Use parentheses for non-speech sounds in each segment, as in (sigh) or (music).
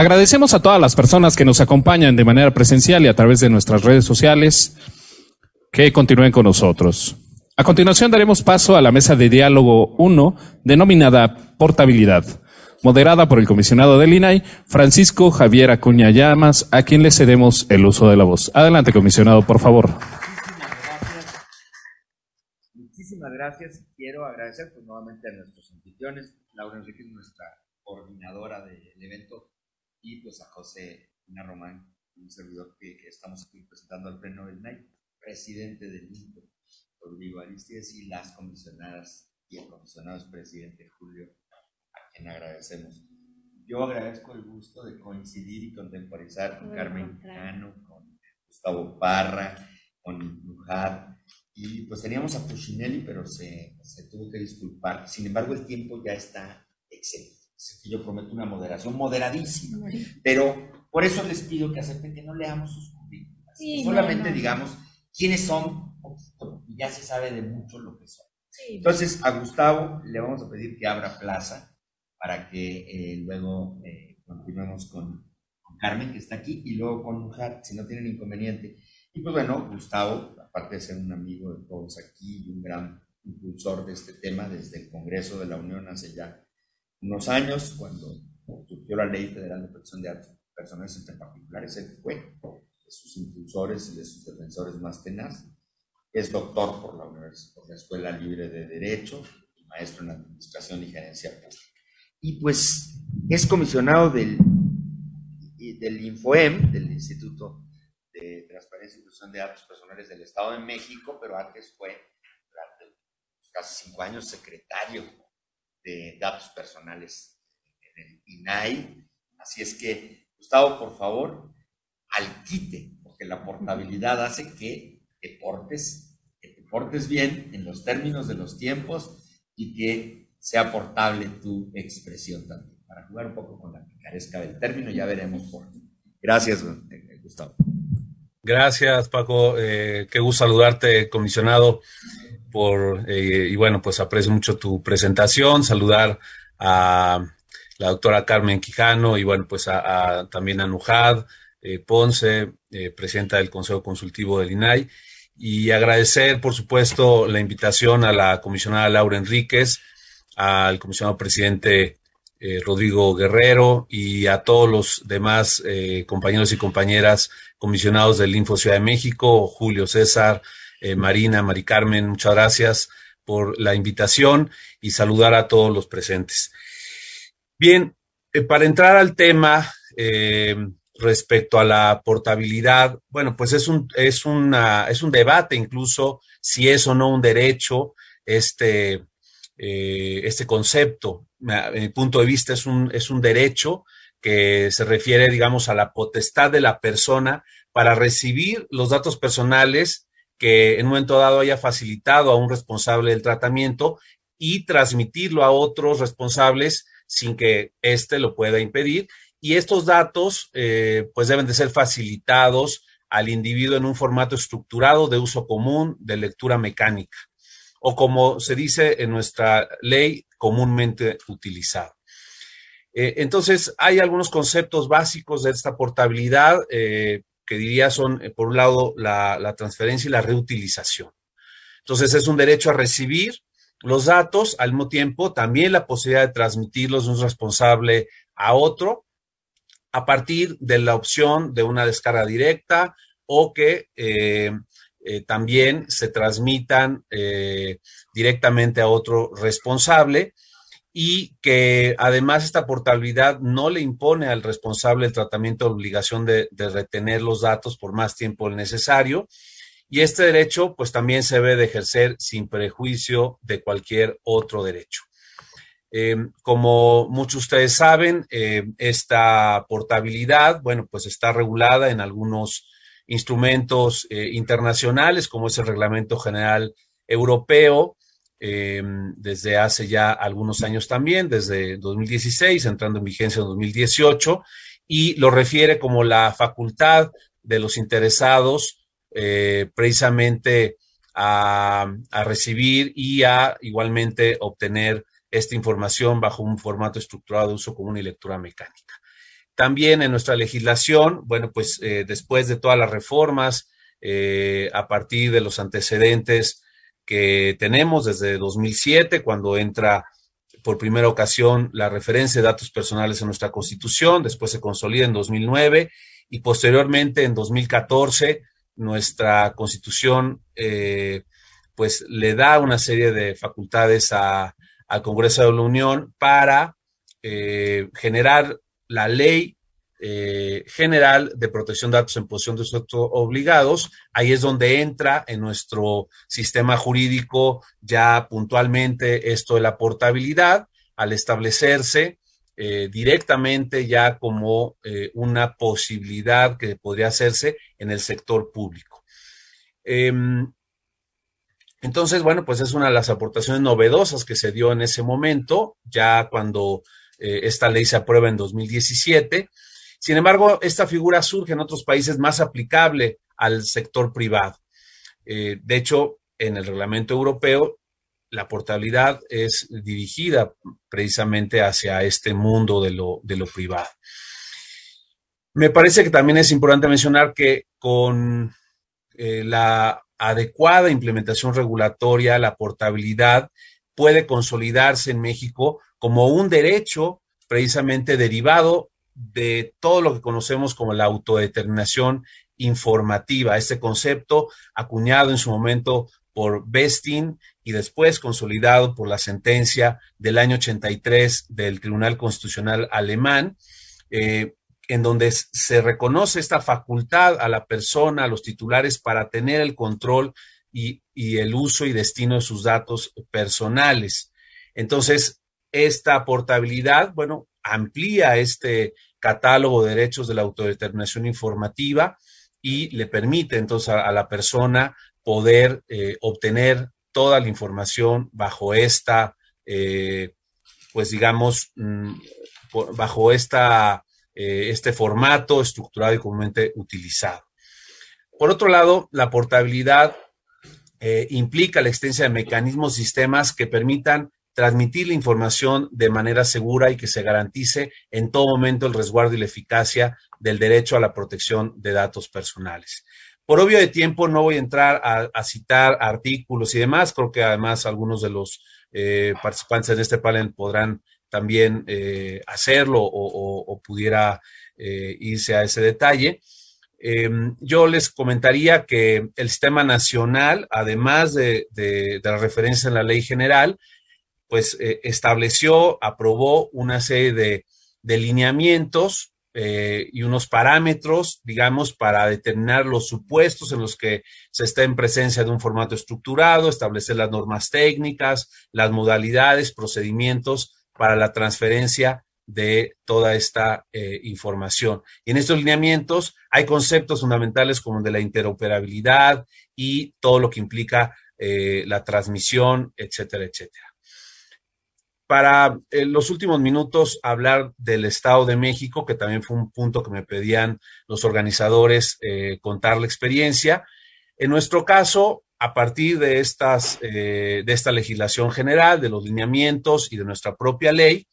Agradecemos a todas las personas que nos acompañan de manera presencial y a través de nuestras redes sociales que continúen con nosotros. A continuación daremos paso a la mesa de diálogo 1 denominada Portabilidad, moderada por el comisionado del INAI, Francisco Javier Acuña Llamas, a quien le cedemos el uso de la voz. Adelante, comisionado, por favor. Muchísimas gracias. Quiero agradecer pues, nuevamente a nuestros anfitriones, Laura Enrique, nuestra coordinadora del evento, y pues a José Pina Román, un servidor que, estamos aquí presentando al Pleno del INAI, presidente del INCO, Rodrigo Aristides, y las comisionadas y el comisionado presidente Julio, a quien agradecemos. Yo agradezco el gusto de coincidir y contemporizar con Carmen Cano, con Gustavo Parra, con Lujat, y pues teníamos a Puccinelli, pero se, se tuvo que disculpar. Sin embargo, el tiempo ya está excelente. yo prometo una moderación moderadísima. Pero por eso les pido que acepten que no leamos sus currículas. solamente digamos quiénes son, y ya se sabe de mucho lo que son. Entonces, a Gustavo le vamos a pedir que abra plaza para que eh, luego eh, continuemos con, Carmen, que está aquí, y luego con Mujer, si no tienen inconveniente. Y pues bueno, Gustavo, aparte de ser un amigo de todos aquí y un gran impulsor de este tema desde el Congreso de la Unión hace ya unos años, cuando surgió la Ley Federal de Protección de Datos Personales entre particulares, él fue de sus impulsores y de sus defensores más tenaz. Es doctor por la, Universidad, por la Escuela Libre de Derecho y maestro en Administración y Gerencia Pública. Y pues es comisionado del, del INFOEM, del Instituto de Transparencia y Inclusión de Datos Personales del Estado de México, pero antes fue durante casi cinco años secretario de Datos Personales en el INAI. Así es que, Gustavo, por favor, al quite, porque la portabilidad hace que te portes, que te portes bien en los términos de los tiempos y que sea portable tu expresión también. Para jugar un poco con la picaresca del término, ya veremos por qué. Gracias, Gustavo. Gracias, Paco. Eh, qué gusto saludarte, comisionado. Por, eh, y bueno, pues aprecio mucho tu presentación. Saludar a la doctora Carmen Quijano y bueno, pues a, también a Nujad eh, Ponce, presidenta del Consejo Consultivo del INAI. Y agradecer, por supuesto, la invitación a la comisionada Laura Enríquez, al comisionado presidente Rodrigo Guerrero y a todos los demás compañeros y compañeras comisionados del Info Ciudad de México, Julio César, eh, Marina, Mari Carmen, muchas gracias por la invitación y saludar a todos los presentes. Bien, eh, para entrar al tema eh, respecto a la portabilidad, bueno, pues es un, es, una, es un debate incluso si es o no un derecho este, este concepto. A mi punto de vista es un, es un derecho que se refiere, digamos, a la potestad de la persona para recibir los datos personales que en un momento dado haya facilitado a un responsable del tratamiento y transmitirlo a otros responsables sin que éste lo pueda impedir. Y estos datos, eh, pues deben de ser facilitados al individuo en un formato estructurado de uso común de lectura mecánica, o como se dice en nuestra ley, comúnmente utilizado. Eh, entonces, hay algunos conceptos básicos de esta portabilidad eh, que diría son, eh, por un lado, la, transferencia y la reutilización. Entonces, es un derecho a recibir los datos, al mismo tiempo también la posibilidad de transmitirlos de un responsable a otro a partir de la opción de una descarga directa o que también se transmitan directamente a otro responsable y que además esta portabilidad no le impone al responsable del tratamiento la obligación de, retener los datos por más tiempo necesario. Y este derecho pues también se debe de ejercer sin prejuicio de cualquier otro derecho. Eh, como muchos de ustedes saben, eh, esta portabilidad, bueno, pues está regulada en algunos instrumentos eh, internacionales, como es el Reglamento General Europeo, Em, desde hace ya algunos años también, desde 2016, entrando en vigencia en 2018, y lo refiere como la facultad de los interesados eh, precisamente a, recibir y a igualmente obtener esta información bajo un formato estructurado de uso común y lectura mecánica. También en nuestra legislación, bueno, pues eh, después de todas las reformas, eh, a partir de los antecedentes que tenemos desde 2007, cuando entra por primera ocasión la referencia de datos personales en nuestra Constitución, después se consolida en 2009 y posteriormente en 2014 nuestra Constitución eh, pues le da una serie de facultades a, al Congreso de la Unión para eh, generar la ley eh, general de protección de datos en posición de sujetos obligados. Ahí es donde entra en nuestro sistema jurídico ya puntualmente esto de la portabilidad, al establecerse eh, directamente ya como eh, una posibilidad que podría hacerse en el sector público. Em, entonces, bueno, pues es una de las aportaciones novedosas que se dio en ese momento, ya cuando esta ley se aprueba en 2017 sin embargo, esta figura surge en otros países más aplicable al sector privado. Eh, de hecho, en el reglamento europeo, la portabilidad es dirigida precisamente hacia este mundo de lo, privado. Me parece que también es importante mencionar que con eh, la adecuada implementación regulatoria, la portabilidad puede consolidarse en México como un derecho precisamente derivado de todo lo que conocemos como la autodeterminación informativa, este concepto acuñado en su momento por Bestin y después consolidado por la sentencia del año 83 del Tribunal Constitucional alemán, eh, en donde se reconoce esta facultad a la persona, a los titulares, para tener el control y, y el uso y destino de sus datos personales. Entonces, esta portabilidad, bueno, amplía este, catálogo de derechos de la autodeterminación informativa y le permite entonces a, la persona poder eh, obtener toda la información bajo esta, eh, pues digamos, mm, bajo esta, eh, este formato estructurado y comúnmente utilizado. Por otro lado, la portabilidad implica la existencia de mecanismos, sistemas que permitan transmitir la información de manera segura y que se garantice en todo momento el resguardo y la eficacia del derecho a la protección de datos personales. Por obvio de tiempo no voy a entrar a, citar artículos y demás, creo que además algunos de los eh, participantes de este panel podrán también eh, hacerlo o, pudiera eh, irse a ese detalle. Em, yo les comentaría que el sistema nacional, además de, de la referencia en la ley general, pues eh, estableció, aprobó una serie de, lineamientos eh, y unos parámetros, digamos, para determinar los supuestos en los que se está en presencia de un formato estructurado, establecer las normas técnicas, las modalidades, procedimientos para la transferencia de toda esta eh, información. Y en estos lineamientos hay conceptos fundamentales como el de la interoperabilidad y todo lo que implica la transmisión, etcétera, etcétera para en los últimos minutos hablar del Estado de México, que también fue un punto que me pedían los organizadores eh, contar la experiencia. En nuestro caso, a partir de, estas, eh, de esta legislación general, de los lineamientos y de nuestra propia ley,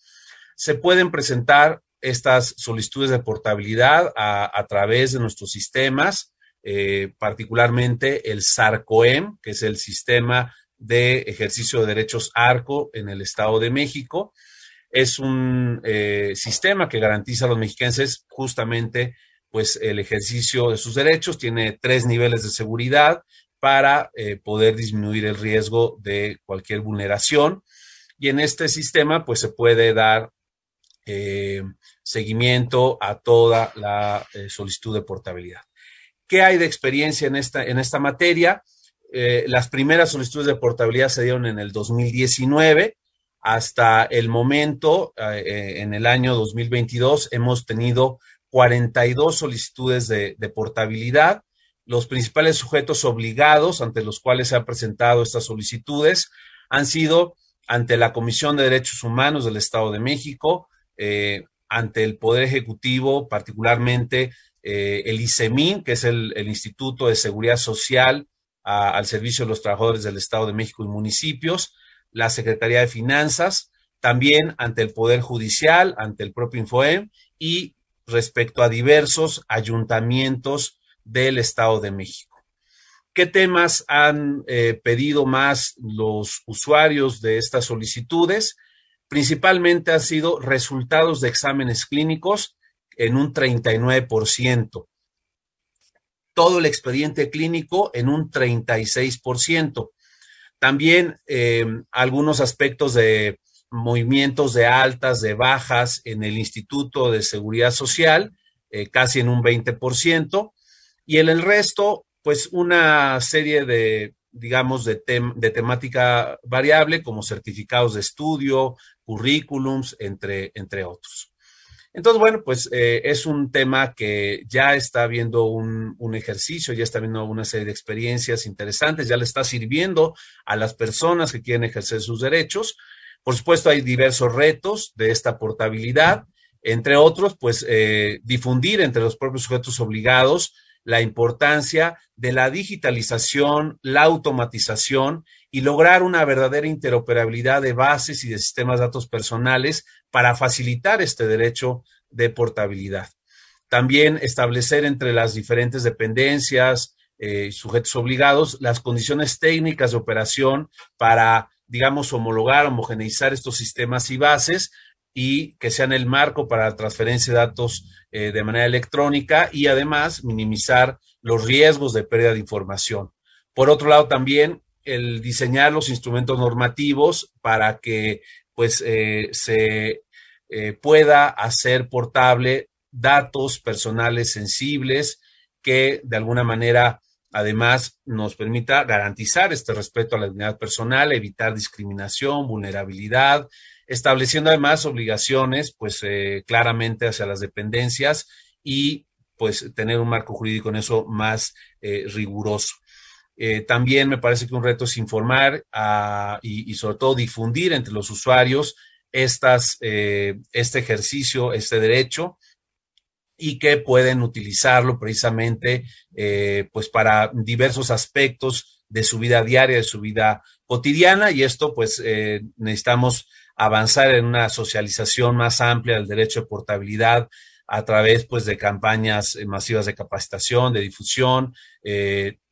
se pueden presentar estas solicitudes de portabilidad a, través de nuestros sistemas, eh, particularmente el SARCOEM, que es el sistema de ejercicio de derechos ARCO en el Estado de México. Es un eh, sistema que garantiza a los mexicanos justamente pues el ejercicio de sus derechos, tiene tres niveles de seguridad para eh, poder disminuir el riesgo de cualquier vulneración. Y en este sistema pues se puede dar eh, seguimiento a toda la solicitud de portabilidad. ¿Qué hay de experiencia en esta, en esta materia? Eh, las primeras solicitudes de portabilidad se dieron en el 2019. Hasta el momento, eh, eh, en el año 2022, hemos tenido 42 solicitudes de, portabilidad. Los principales sujetos obligados ante los cuales se han presentado estas solicitudes han sido ante la Comisión de Derechos Humanos del Estado de México, ante el Poder Ejecutivo, particularmente el ICEMIN, que es el Instituto de Seguridad Social al servicio de los trabajadores del Estado de México y municipios, la Secretaría de Finanzas, también ante el Poder Judicial, ante el propio Infoem y respecto a diversos ayuntamientos del Estado de México. ¿Qué temas han eh, pedido más los usuarios de estas solicitudes? Principalmente han sido resultados de exámenes clínicos en un 39%, todo el expediente clínico en un 36%. También eh, algunos aspectos de movimientos de altas, de bajas en el Instituto de Seguridad Social, eh, casi en un 20%, y en el resto, pues una serie de, digamos, de, de temática variable como certificados de estudio, currículums, entre, entre otros. Entonces, bueno, pues eh, es un tema que ya está viendo un, ejercicio, ya está viendo una serie de experiencias interesantes, ya le está sirviendo a las personas que quieren ejercer sus derechos. Por supuesto, hay diversos retos de esta portabilidad, entre otros, pues eh, difundir entre los propios sujetos obligados la importancia de la digitalización, la automatización y lograr una verdadera interoperabilidad de bases y de sistemas de datos personales para facilitar este derecho de portabilidad. También establecer entre las diferentes dependencias, eh, sujetos obligados, las condiciones técnicas de operación para, digamos, homologar, homogeneizar estos sistemas y bases y que sean el marco para la transferencia de datos eh, de manera electrónica y además minimizar los riesgos de pérdida de información. Por otro lado, también el diseñar los instrumentos normativos para que pues eh, se eh, pueda hacer portable datos personales sensibles que de alguna manera además nos permita garantizar este respeto a la dignidad personal, evitar discriminación, vulnerabilidad, estableciendo además obligaciones pues eh, claramente hacia las dependencias y pues tener un marco jurídico en eso más riguroso. Eh, también me parece que un reto es informar uh, y, sobre todo difundir entre los usuarios estas, eh, este ejercicio, este derecho y que pueden utilizarlo precisamente eh, pues para diversos aspectos de su vida diaria, de su vida cotidiana y esto pues necesitamos avanzar en una socialización más amplia del derecho de portabilidad a través pues de campañas masivas de capacitación, de difusión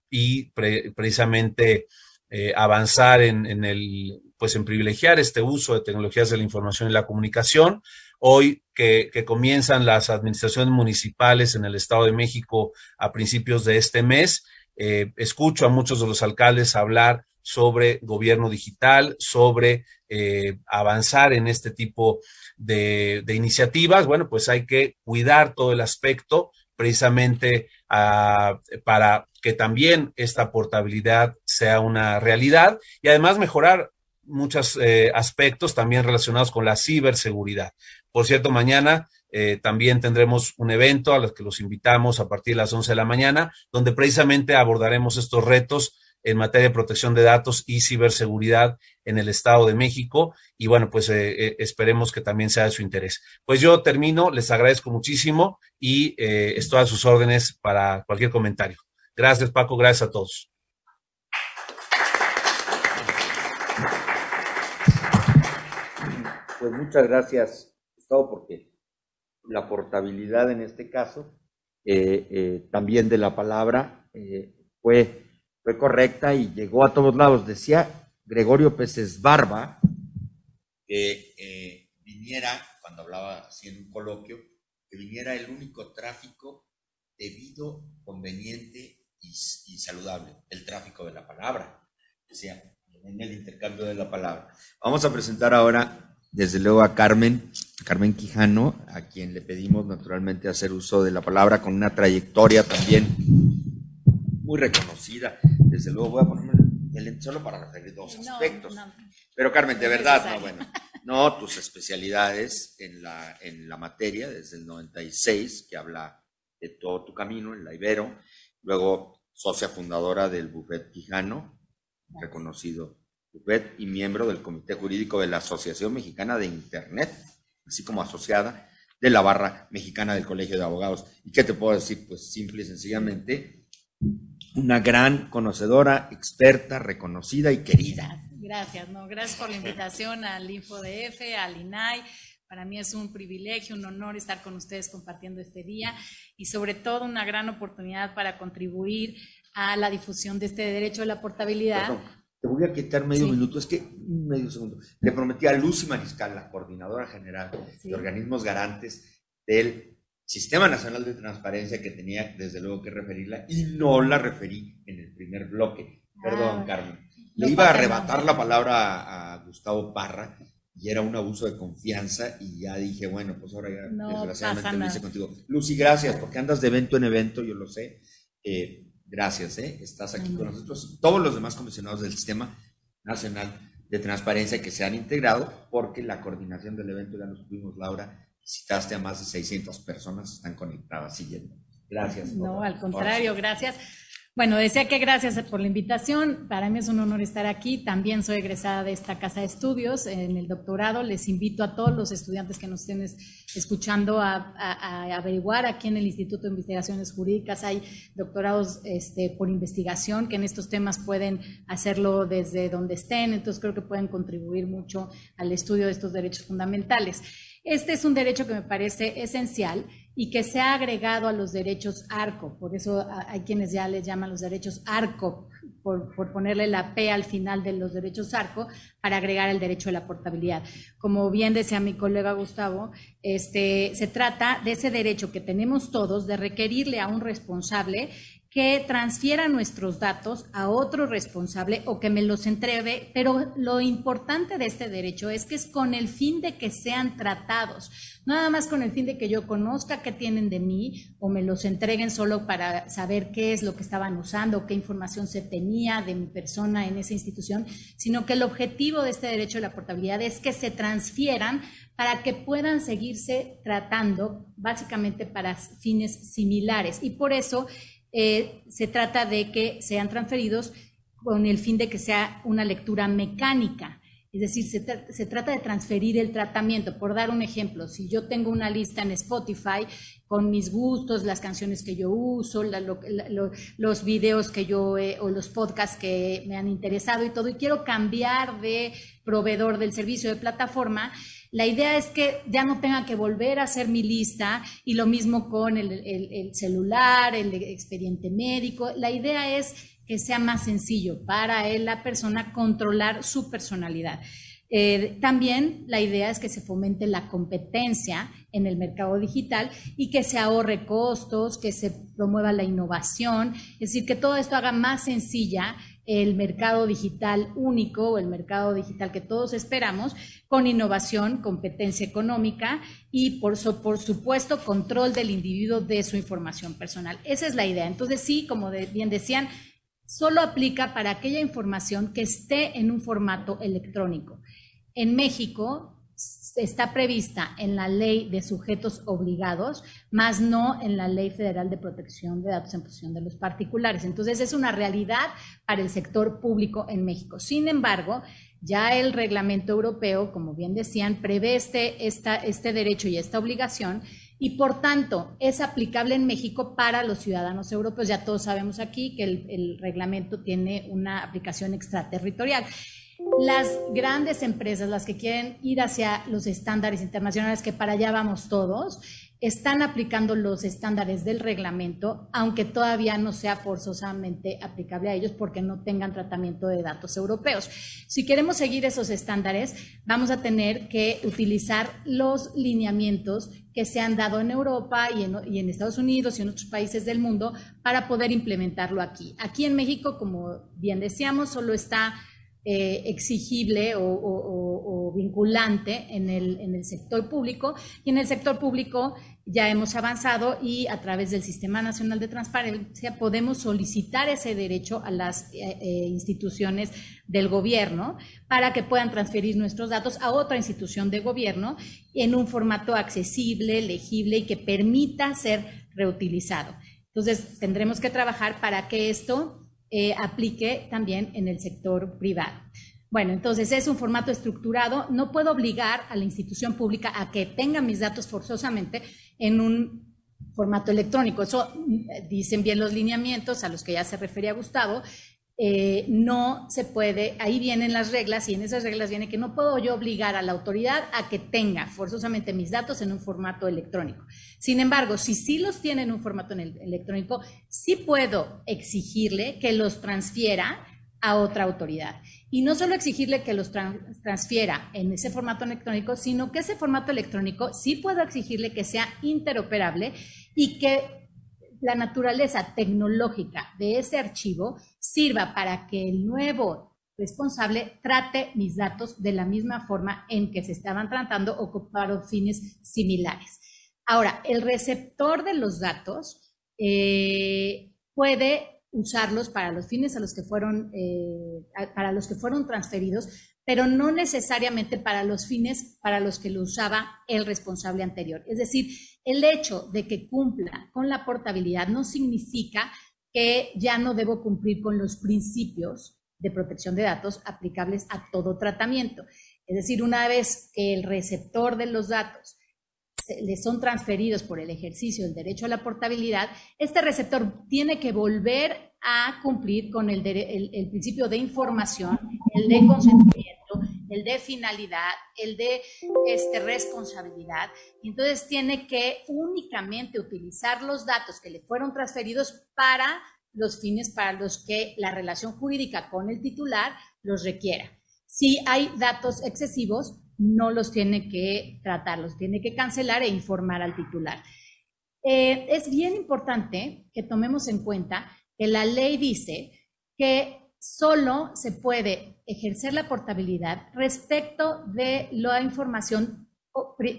y pre precisamente eh, avanzar en, el pues en privilegiar este uso de tecnologías de la información y la comunicación. Hoy que, que, comienzan las administraciones municipales en el Estado de México a principios de este mes, eh, escucho a muchos de los alcaldes hablar sobre gobierno digital, sobre eh, avanzar en este tipo de, de, iniciativas. Bueno, pues hay que cuidar todo el aspecto precisamente uh, para que también esta portabilidad sea una realidad y además mejorar muchos eh, aspectos también relacionados con la ciberseguridad. Por cierto, mañana eh, también tendremos un evento a los que los invitamos a partir de las 11 de la mañana, donde precisamente abordaremos estos retos en materia de protección de datos y ciberseguridad en el Estado de México. Y bueno, pues eh, eh, esperemos que también sea de su interés. Pues yo termino, les agradezco muchísimo y eh, estoy a sus órdenes para cualquier comentario. Gracias, Paco, gracias a todos. Pues muchas gracias, Gustavo, porque la portabilidad en este caso, también de la palabra, fue, fue correcta y llegó a todos lados. Decía Gregorio Peces Barba que viniera, cuando hablaba así en un coloquio, que viniera el único tráfico debido, conveniente y, y saludable, el tráfico de la palabra. Decía, en el intercambio de la palabra. Vamos a presentar ahora desde luego a Carmen, a Carmen Quijano, a quien le pedimos naturalmente hacer uso de la palabra con una trayectoria también muy reconocida. Desde luego voy a ponerme el solo para referir dos no, aspectos. No, Pero Carmen, de verdad, no, bueno, no tus especialidades en la, en la materia desde el 96, que habla de todo tu camino en la Ibero, luego socia fundadora del Buffet Quijano, reconocido y miembro del Comité Jurídico de la Asociación Mexicana de Internet, así como asociada de la Barra Mexicana del Colegio de Abogados. ¿Y qué te puedo decir? Pues simple y sencillamente, una gran conocedora, experta, reconocida y querida. Gracias, no, gracias por la invitación al InfoDF, al INAI, Para mí es un privilegio, un honor estar con ustedes compartiendo este día y sobre todo una gran oportunidad para contribuir a la difusión de este derecho de la portabilidad. te voy a quitar medio minuto, es que medio segundo. Le prometí a Lucy Mariscal, la coordinadora general de organismos garantes del Sistema Nacional de Transparencia, que tenía desde luego que referirla y no la referí en el primer bloque. Perdón, ah, Carmen. Le iba a arrebatar la palabra a Gustavo Parra y era un abuso de confianza y ya dije, bueno, pues ahora ya desgraciadamente lo hice contigo. Lucy, gracias, porque andas de evento en evento, yo lo sé. Eh, gracias, ¿eh? Estás aquí con nosotros. Todos los demás comisionados del Sistema Nacional de Transparencia que se han integrado, porque la coordinación del evento ya nos tuvimos, Laura, visitaste a más de 600 personas, están conectadas siguiendo. Gracias. No, al contrario, gracias. Bueno, decía que gracias por la invitación. Para mí es un honor estar aquí. También soy egresada de esta casa de estudios en el doctorado. Les invito a todos los estudiantes que nos estén escuchando a, averiguar. Aquí en el Instituto de Investigaciones Jurídicas hay doctorados este, por investigación que en estos temas pueden hacerlo desde donde estén. Entonces creo que pueden contribuir mucho al estudio de estos derechos fundamentales. Este es un derecho que me parece esencial y que se ha agregado a los derechos ARCO. Por eso hay quienes ya les llaman los derechos ARCO, por, ponerle la P al final de los derechos ARCO, para agregar el derecho a la portabilidad. Como bien decía mi colega Gustavo, este, se trata de ese derecho que tenemos todos de requerirle a un responsable que transfiera nuestros datos a otro responsable o que me los entregue, pero lo importante de este derecho es que es con el fin de que sean tratados, nada más con el fin de que yo conozca qué tienen de mí o me los entreguen solo para saber qué es lo que estaban usando, qué información se tenía de mi persona en esa institución, sino que el objetivo de este derecho de la portabilidad es que se transfieran para que puedan seguirse tratando básicamente para fines similares. Y por eso eh, se trata de que sean transferidos con el fin de que sea una lectura mecánica. Es decir, se, trata de transferir el tratamiento. Por dar un ejemplo, si yo tengo una lista en Spotify con mis gustos, las canciones que yo uso, los videos que yo o los podcasts que me han interesado y todo, y quiero cambiar de proveedor del servicio de plataforma, la idea es que ya no tenga que volver a hacer mi lista y lo mismo con el, celular, el expediente médico. La idea es que sea más sencillo para la persona controlar su personalidad. Eh, también la idea es que se fomente la competencia en el mercado digital y que se ahorre costos, que se promueva la innovación, es decir, que todo esto haga más sencilla el mercado digital único o el mercado digital que todos esperamos, con innovación, competencia económica y, por, por supuesto, control del individuo de su información personal. Esa es la idea. Entonces, sí, como bien decían, solo aplica para aquella información que esté en un formato electrónico. En México, está prevista en la ley de sujetos obligados, más no en la ley federal de protección de datos en posesión de los particulares. Entonces es una realidad para el sector público en México. Sin embargo, ya el reglamento europeo, como bien decían, prevé este, este derecho y esta obligación y por tanto es aplicable en México para los ciudadanos europeos. Ya todos sabemos aquí que el reglamento tiene una aplicación extraterritorial. Las grandes empresas, las que quieren ir hacia los estándares internacionales, que para allá vamos todos, están aplicando los estándares del reglamento, aunque todavía no sea forzosamente aplicable a ellos porque no tengan tratamiento de datos europeos. Si queremos seguir esos estándares, vamos a tener que utilizar los lineamientos que se han dado en Europa y en, y en Estados Unidos y en otros países del mundo para poder implementarlo aquí. Aquí en México, como bien decíamos, solo está eh, exigible o, vinculante en el, sector público. Y en el sector público ya hemos avanzado y a través del Sistema Nacional de Transparencia podemos solicitar ese derecho a las eh, eh, instituciones del gobierno para que puedan transferir nuestros datos a otra institución de gobierno en un formato accesible, legible y que permita ser reutilizado. Entonces, tendremos que trabajar para que esto eh, aplique también en el sector privado. Bueno, entonces es un formato estructurado. No puedo obligar a la institución pública a que tenga mis datos forzosamente en un formato electrónico. Eso mm, dicen bien los lineamientos a los que ya se refería Gustavo, eh, no se puede, ahí vienen las reglas y en esas reglas viene que no puedo yo obligar a la autoridad a que tenga forzosamente mis datos en un formato electrónico. Sin embargo, si sí los tiene en un formato electrónico, sí puedo exigirle que los transfiera a otra autoridad. Y no solo exigirle que los transfiera en ese formato electrónico, sino que ese formato electrónico sí puedo exigirle que sea interoperable y que la naturaleza tecnológica de ese archivo sirva para que el nuevo responsable trate mis datos de la misma forma en que se estaban tratando o para fines similares. Ahora, el receptor de los datos eh, puede usarlos para los fines a los que fueron, eh, para los que fueron transferidos, pero no necesariamente para los fines para los que lo usaba el responsable anterior. Es decir, el hecho de que cumpla con la portabilidad no significa que ya no debo cumplir con los principios de protección de datos aplicables a todo tratamiento. Es decir, una vez que el receptor de los datos le son transferidos por el ejercicio del derecho a la portabilidad, este receptor tiene que volver a cumplir con el, principio de información, el de consentimiento el de finalidad, el de este, responsabilidad. Entonces tiene que únicamente utilizar los datos que le fueron transferidos para los fines para los que la relación jurídica con el titular los requiera. Si hay datos excesivos, no los tiene que tratar, los tiene que cancelar e informar al titular. Eh, es bien importante que tomemos en cuenta que la ley dice que solo se puede ejercer la portabilidad respecto de la información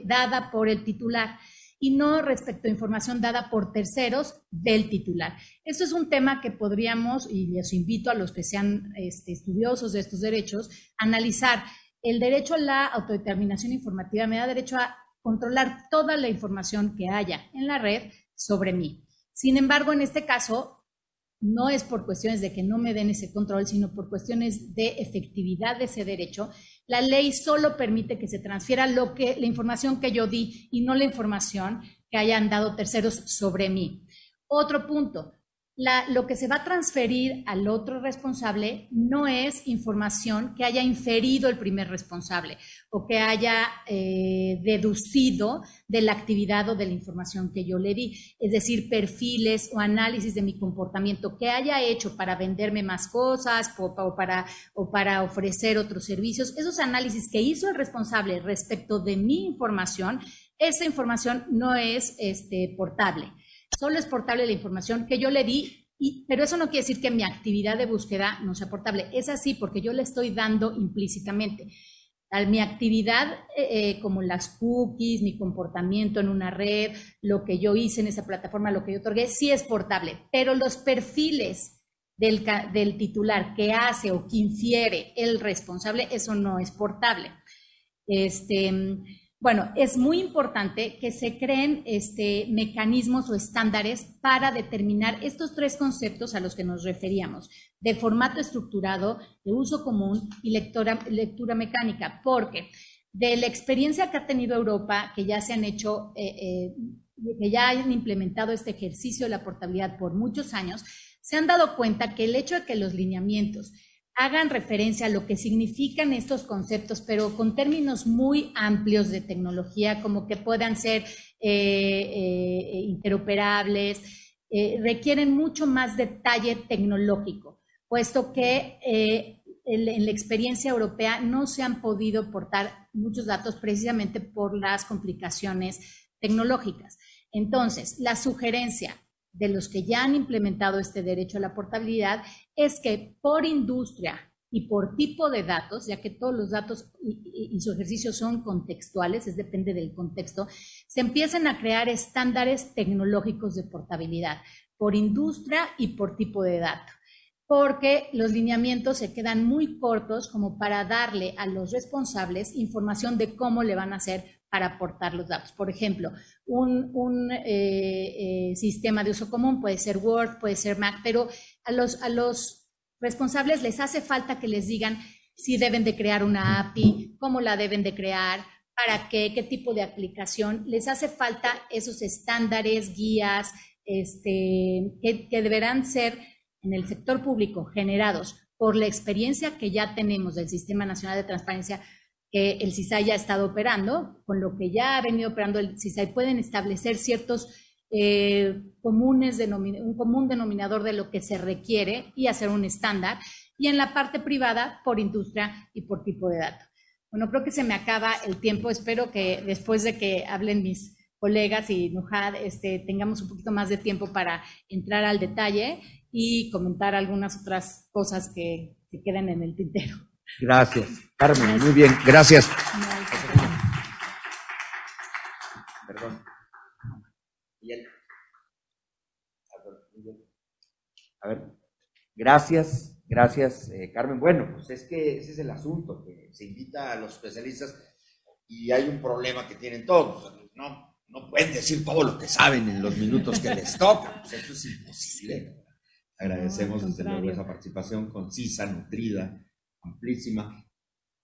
dada por el titular y no respecto a información dada por terceros del titular. Esto es un tema que podríamos, y les invito a los que sean este, estudiosos de estos derechos, analizar. El derecho a la autodeterminación informativa me da derecho a controlar toda la información que haya en la red sobre mí. Sin embargo, en este caso, no es por cuestiones de que no me den ese control, sino por cuestiones de efectividad de ese derecho. La ley solo permite que se transfiera lo que, la información que yo di y no la información que hayan dado terceros sobre mí. Otro punto, lo que se va a transferir al otro responsable no es información que haya inferido el primer responsable o que haya eh, deducido de la actividad o de la información que yo le di. Es decir, perfiles o análisis de mi comportamiento que haya hecho para venderme más cosas o, para, o para ofrecer otros servicios. Esos análisis que hizo el responsable respecto de mi información, esa información no es este, portable Solo es portable la información que yo le di, pero eso no quiere decir que mi actividad de búsqueda no sea portable. Es así porque yo le estoy dando implícitamente. A mi actividad, eh, eh, como las cookies, mi comportamiento en una red, lo que yo hice en esa plataforma, lo que yo otorgué, sí es portable, pero los perfiles del, del titular que hace o que infiere el responsable, eso no es portable. Este, bueno, es muy importante que se creen este, mecanismos o estándares para determinar estos tres conceptos a los que nos referíamos, de formato estructurado, de uso común y lectura, mecánica, porque de la experiencia que ha tenido Europa, que ya se han hecho, eh, eh, que ya han implementado este ejercicio de la portabilidad por muchos años, se han dado cuenta que el hecho de que los lineamientos hagan referencia a lo que significan estos conceptos, pero con términos muy amplios de tecnología, como que puedan ser eh, eh, interoperables, eh, requieren mucho más detalle tecnológico, puesto que en la experiencia europea no se han podido portar muchos datos precisamente por las complicaciones tecnológicas. Entonces, la sugerencia de los que ya han implementado este derecho a la portabilidad es que por industria y por tipo de datos, ya que todos los datos y, su ejercicio son contextuales, es depende del contexto, se empiezan a crear estándares tecnológicos de portabilidad por industria y por tipo de dato, porque los lineamientos se quedan muy cortos como para darle a los responsables información de cómo le van a hacer para aportar los datos. Por ejemplo, un, eh, eh, sistema de uso común puede ser Word, puede ser Mac, pero a los, responsables les hace falta que les digan si deben de crear una API, cómo la deben de crear, para qué, qué tipo de aplicación. Les hace falta esos estándares, guías, este, que deberán ser en el sector público generados por la experiencia que ya tenemos del Sistema Nacional de Transparencia que el CISAI ya ha estado operando, con lo que ya ha venido operando el CISAI, pueden establecer ciertos eh, comunes, un común denominador de lo que se requiere y hacer un estándar. Y en la parte privada, por industria y por tipo de dato. Bueno, creo que se me acaba el tiempo. Espero que después de que hablen mis colegas y Nujad, este, tengamos un poquito más de tiempo para entrar al detalle y comentar algunas otras cosas que, que queden en el tintero. Gracias, Carmen, muy bien, gracias. Perdón. A ver, gracias, gracias, eh, Carmen. Bueno, pues es que ese es el asunto, que se invita a los especialistas y hay un problema que tienen todos. No, no pueden decir todo lo que saben en los minutos que les toca. Pues eso es imposible. Agradecemos desde luego esa participación concisa, nutrida, amplísima,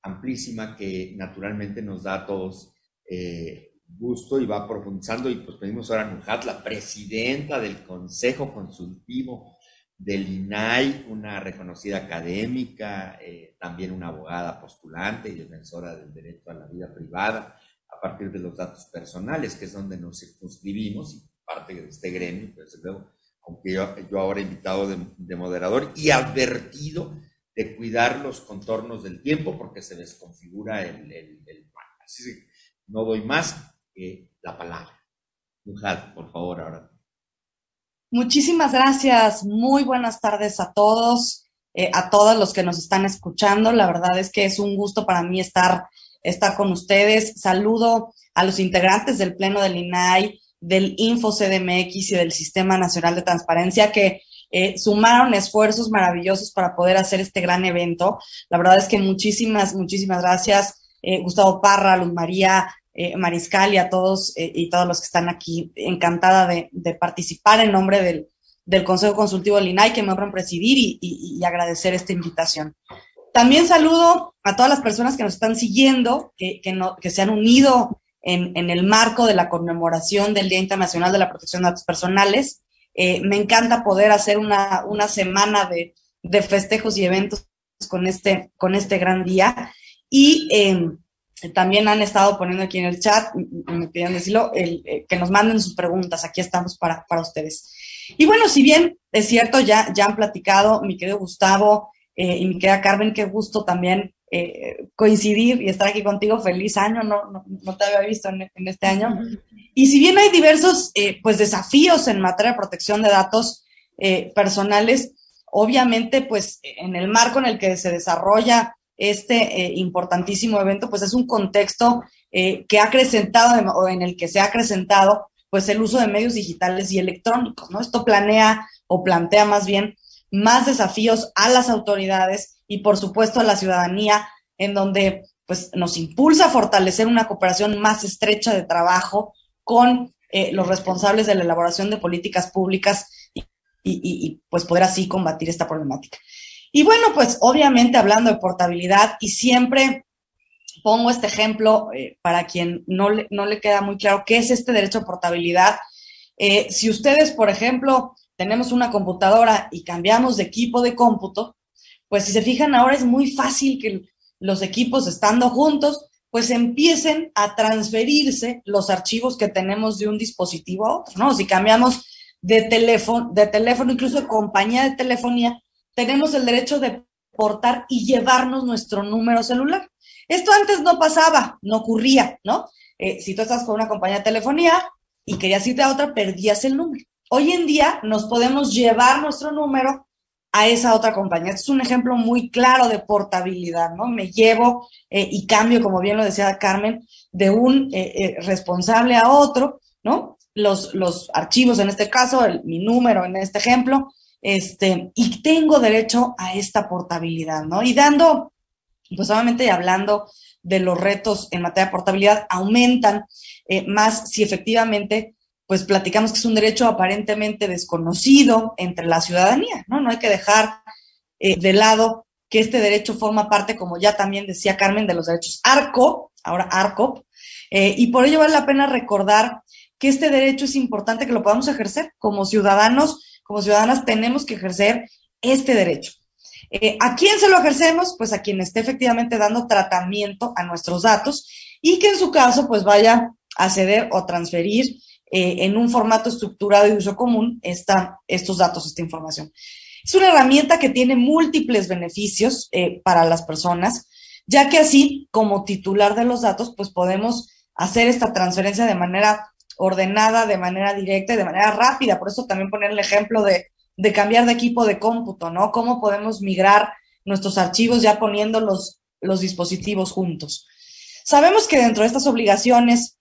amplísima, que naturalmente nos da a todos eh, gusto y va profundizando. Y pues pedimos ahora a Nujat, la presidenta del Consejo Consultivo del INAI, una reconocida académica, eh, también una abogada postulante y defensora del derecho a la vida privada a partir de los datos personales, que es donde nos circunscribimos y parte de este gremio, desde luego, aunque yo, yo ahora he invitado de, moderador y advertido de cuidar los contornos del tiempo porque se desconfigura el, el, Así que no doy más que la palabra. Mujad, por favor, ahora. Muchísimas gracias. Muy buenas tardes a todos, eh, a todos los que nos están escuchando. La verdad es que es un gusto para mí estar, estar con ustedes. Saludo a los integrantes del Pleno del INAI, del Info CDMX y del Sistema Nacional de Transparencia que eh, sumaron esfuerzos maravillosos para poder hacer este gran evento. La verdad es que muchísimas, muchísimas gracias, eh, Gustavo Parra, Luz María, eh, Mariscal y a todos eh, y todos los que están aquí. Encantada de, participar en nombre del, del, Consejo Consultivo del INAI que me honran presidir y, y, agradecer esta invitación. También saludo a todas las personas que nos están siguiendo, que, que, no, que se han unido en, en, el marco de la conmemoración del Día Internacional de la Protección de Datos Personales. Eh, me encanta poder hacer una, una semana de, de, festejos y eventos con este, con este gran día. Y eh, también han estado poniendo aquí en el chat, me pidieron decirlo, el, eh, que nos manden sus preguntas. Aquí estamos para, para ustedes. Y bueno, si bien es cierto, ya, ya han platicado mi querido Gustavo eh, y mi querida Carmen, qué gusto también coincidir y estar aquí contigo. Feliz año, no, no, no te había visto en, este año. Y si bien hay diversos pues desafíos en materia de protección de datos personales, obviamente pues en el marco en el que se desarrolla este eh, importantísimo evento, pues es un contexto eh, que ha acrecentado o en el que se ha acrecentado pues el uso de medios digitales y electrónicos, ¿no? Esto planea o plantea más bien más desafíos a las autoridades y por supuesto a la ciudadanía, en donde pues nos impulsa a fortalecer una cooperación más estrecha de trabajo con eh, los responsables de la elaboración de políticas públicas y, pues poder así combatir esta problemática. Y bueno, pues obviamente hablando de portabilidad y siempre pongo este ejemplo eh, para quien no le, no le queda muy claro qué es este derecho a portabilidad. Eh, si ustedes, por ejemplo, tenemos una computadora y cambiamos de equipo de cómputo, pues si se fijan ahora es muy fácil que los equipos estando juntos, pues empiecen a transferirse los archivos que tenemos de un dispositivo a otro, ¿no? Si cambiamos de teléfono, de teléfono, incluso de compañía de telefonía, tenemos el derecho de portar y llevarnos nuestro número celular. Esto antes no pasaba, no ocurría, ¿no? Eh, si tú estás con una compañía de telefonía y querías irte a otra, perdías el número. Hoy en día nos podemos llevar nuestro número a esa otra compañía. Este es un ejemplo muy claro de portabilidad, ¿no? Me llevo eh, y cambio, como bien lo decía Carmen, de un eh, responsable a otro, ¿no? Los, los archivos, en este caso, el, mi número en este ejemplo, este, y tengo derecho a esta portabilidad, ¿no? Y dando, pues obviamente hablando de los retos en materia de portabilidad, aumentan eh, más si efectivamente, pues platicamos que es un derecho aparentemente desconocido entre la ciudadanía, ¿no? No hay que dejar eh, de lado que este derecho forma parte, como ya también decía Carmen, de los derechos ARCO, ahora ARCOP, eh, y por ello vale la pena recordar que este derecho es importante que lo podamos ejercer como ciudadanos como ciudadanas tenemos que ejercer este derecho. Eh, ¿A quién se lo ejercemos? Pues a quien esté efectivamente dando tratamiento a nuestros datos y que en su caso pues vaya a ceder o transferir eh, en un formato estructurado y uso común esta, estos datos, esta información. Es una herramienta que tiene múltiples beneficios eh, para las personas, ya que así, como titular de los datos, pues podemos hacer esta transferencia de manera ordenada, de manera directa y de manera rápida. Por eso también poner el ejemplo de de cambiar de equipo de cómputo, ¿no? ¿Cómo podemos migrar nuestros archivos ya poniendo los, los dispositivos juntos? Sabemos que dentro de estas obligaciones,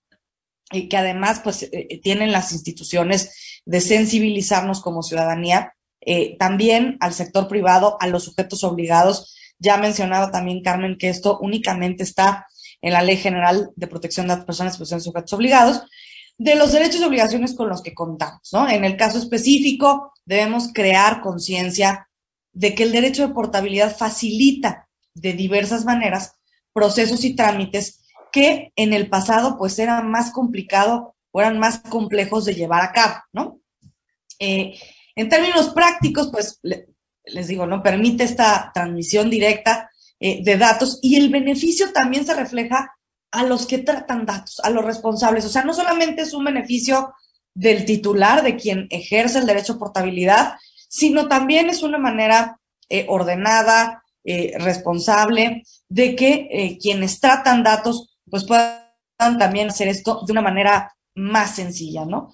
y que además pues eh, tienen las instituciones de sensibilizarnos como ciudadanía, eh, también al sector privado, a los sujetos obligados. Ya mencionaba también Carmen que esto únicamente está en la Ley General de Protección de las Personas que son sujetos obligados, de los derechos y obligaciones con los que contamos, ¿no? En el caso específico, debemos crear conciencia de que el derecho de portabilidad facilita de diversas maneras procesos y trámites que en el pasado pues eran más complicado o eran más complejos de llevar a cabo, ¿no? Eh, en términos prácticos, pues les digo, ¿no? Permite esta transmisión directa eh, de datos y el beneficio también se refleja a los que tratan datos, a los responsables. O sea, no solamente es un beneficio del titular, de quien ejerce el derecho a portabilidad, sino también es una manera eh, ordenada, responsable, de que quienes tratan datos, pues puedan también hacer esto de una manera más sencilla, ¿no?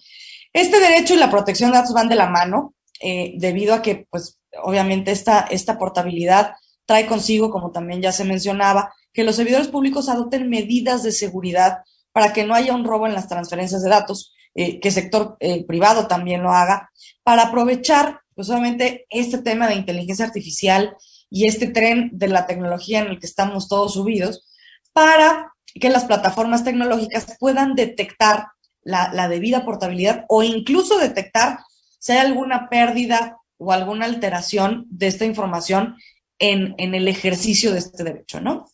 Este derecho y la protección de datos van de la mano, debido a que, pues, obviamente esta, esta portabilidad trae consigo, como también ya se mencionaba, que los servidores públicos adopten medidas de seguridad para que no haya un robo en las transferencias de datos, eh, que el sector eh, privado también lo haga, para aprovechar pues obviamente este tema de inteligencia artificial y este tren de la tecnología en el que estamos todos subidos, para que las plataformas tecnológicas puedan detectar la, la debida portabilidad o incluso detectar si hay alguna pérdida o alguna alteración de esta información en, en el ejercicio de este derecho, ¿no?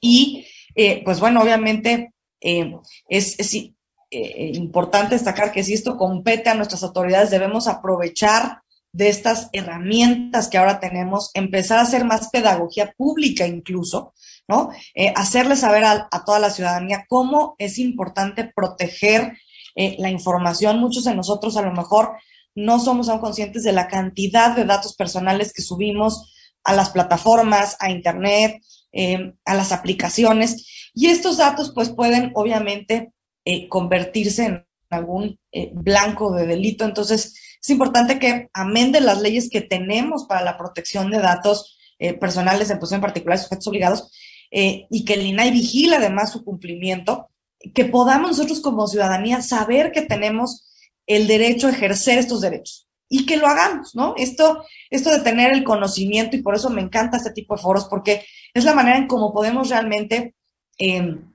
Y, eh, pues bueno, obviamente eh, es, eh, importante destacar que si esto compete a nuestras autoridades, debemos aprovechar de estas herramientas que ahora tenemos, empezar a hacer más pedagogía pública incluso, ¿no? hacerle saber a, toda la ciudadanía cómo es importante proteger la información. Muchos de nosotros a lo mejor no somos aún conscientes de la cantidad de datos personales que subimos a las plataformas, a Internet, eh, a las aplicaciones. Y estos datos pues pueden obviamente eh, convertirse en algún eh, blanco de delito. Entonces es importante que amende las leyes que tenemos para la protección de datos personales, en posición particular, sujetos obligados, y que el INAI vigile además su cumplimiento, que podamos nosotros como ciudadanía saber que tenemos el derecho a ejercer estos derechos y que lo hagamos, ¿no? Esto, esto de tener el conocimiento, y por eso me encanta este tipo de foros, porque es la manera en cómo podemos realmente em,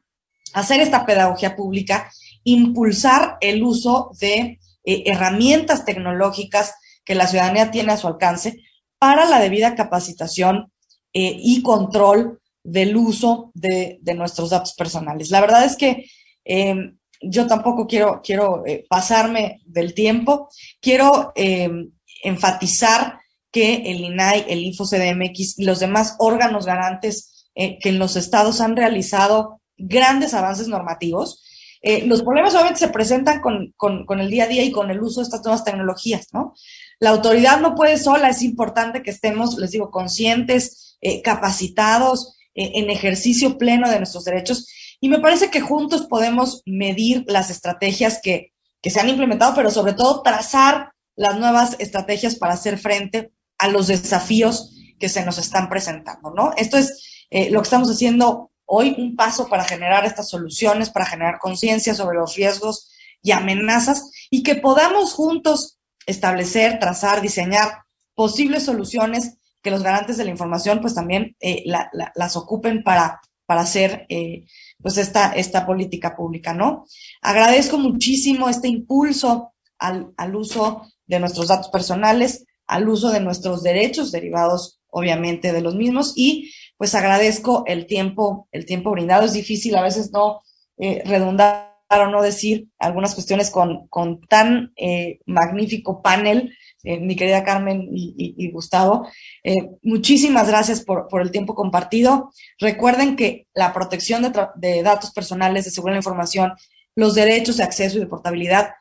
hacer esta pedagogía pública, impulsar el uso de eh, herramientas tecnológicas que la ciudadanía tiene a su alcance para la debida capacitación eh, y control del uso de, nuestros datos personales. La verdad es que em, yo tampoco quiero, quiero eh, pasarme del tiempo, quiero em, enfatizar que el INAI, el InfoCDMX y los demás órganos garantes eh, que en los estados han realizado grandes avances normativos. Eh, los problemas obviamente se presentan con, con, el día a día y con el uso de estas nuevas tecnologías, ¿no? La autoridad no puede sola, es importante que estemos, les digo, conscientes, eh, capacitados, en ejercicio pleno de nuestros derechos. Y me parece que juntos podemos medir las estrategias que, que se han implementado, pero sobre todo trazar las nuevas estrategias para hacer frente a los desafíos que se nos están presentando, ¿no? Esto es eh, lo que estamos haciendo hoy, un paso para generar estas soluciones, para generar conciencia sobre los riesgos y amenazas y que podamos juntos establecer, trazar, diseñar posibles soluciones que los garantes de la información pues también eh, las ocupen para, para hacer eh, pues esta, esta política pública, ¿no? Agradezco muchísimo este impulso al, al uso de nuestros datos personales, al uso de nuestros derechos derivados, obviamente, de los mismos y pues agradezco el tiempo, el tiempo brindado. Es difícil a veces no eh, redundar o no decir algunas cuestiones con, con tan eh, magnífico panel, eh, mi querida Carmen y, Gustavo. Eh, muchísimas gracias por, el tiempo compartido. Recuerden que la protección de, de datos personales, de seguridad de la información, los derechos de acceso y de portabilidad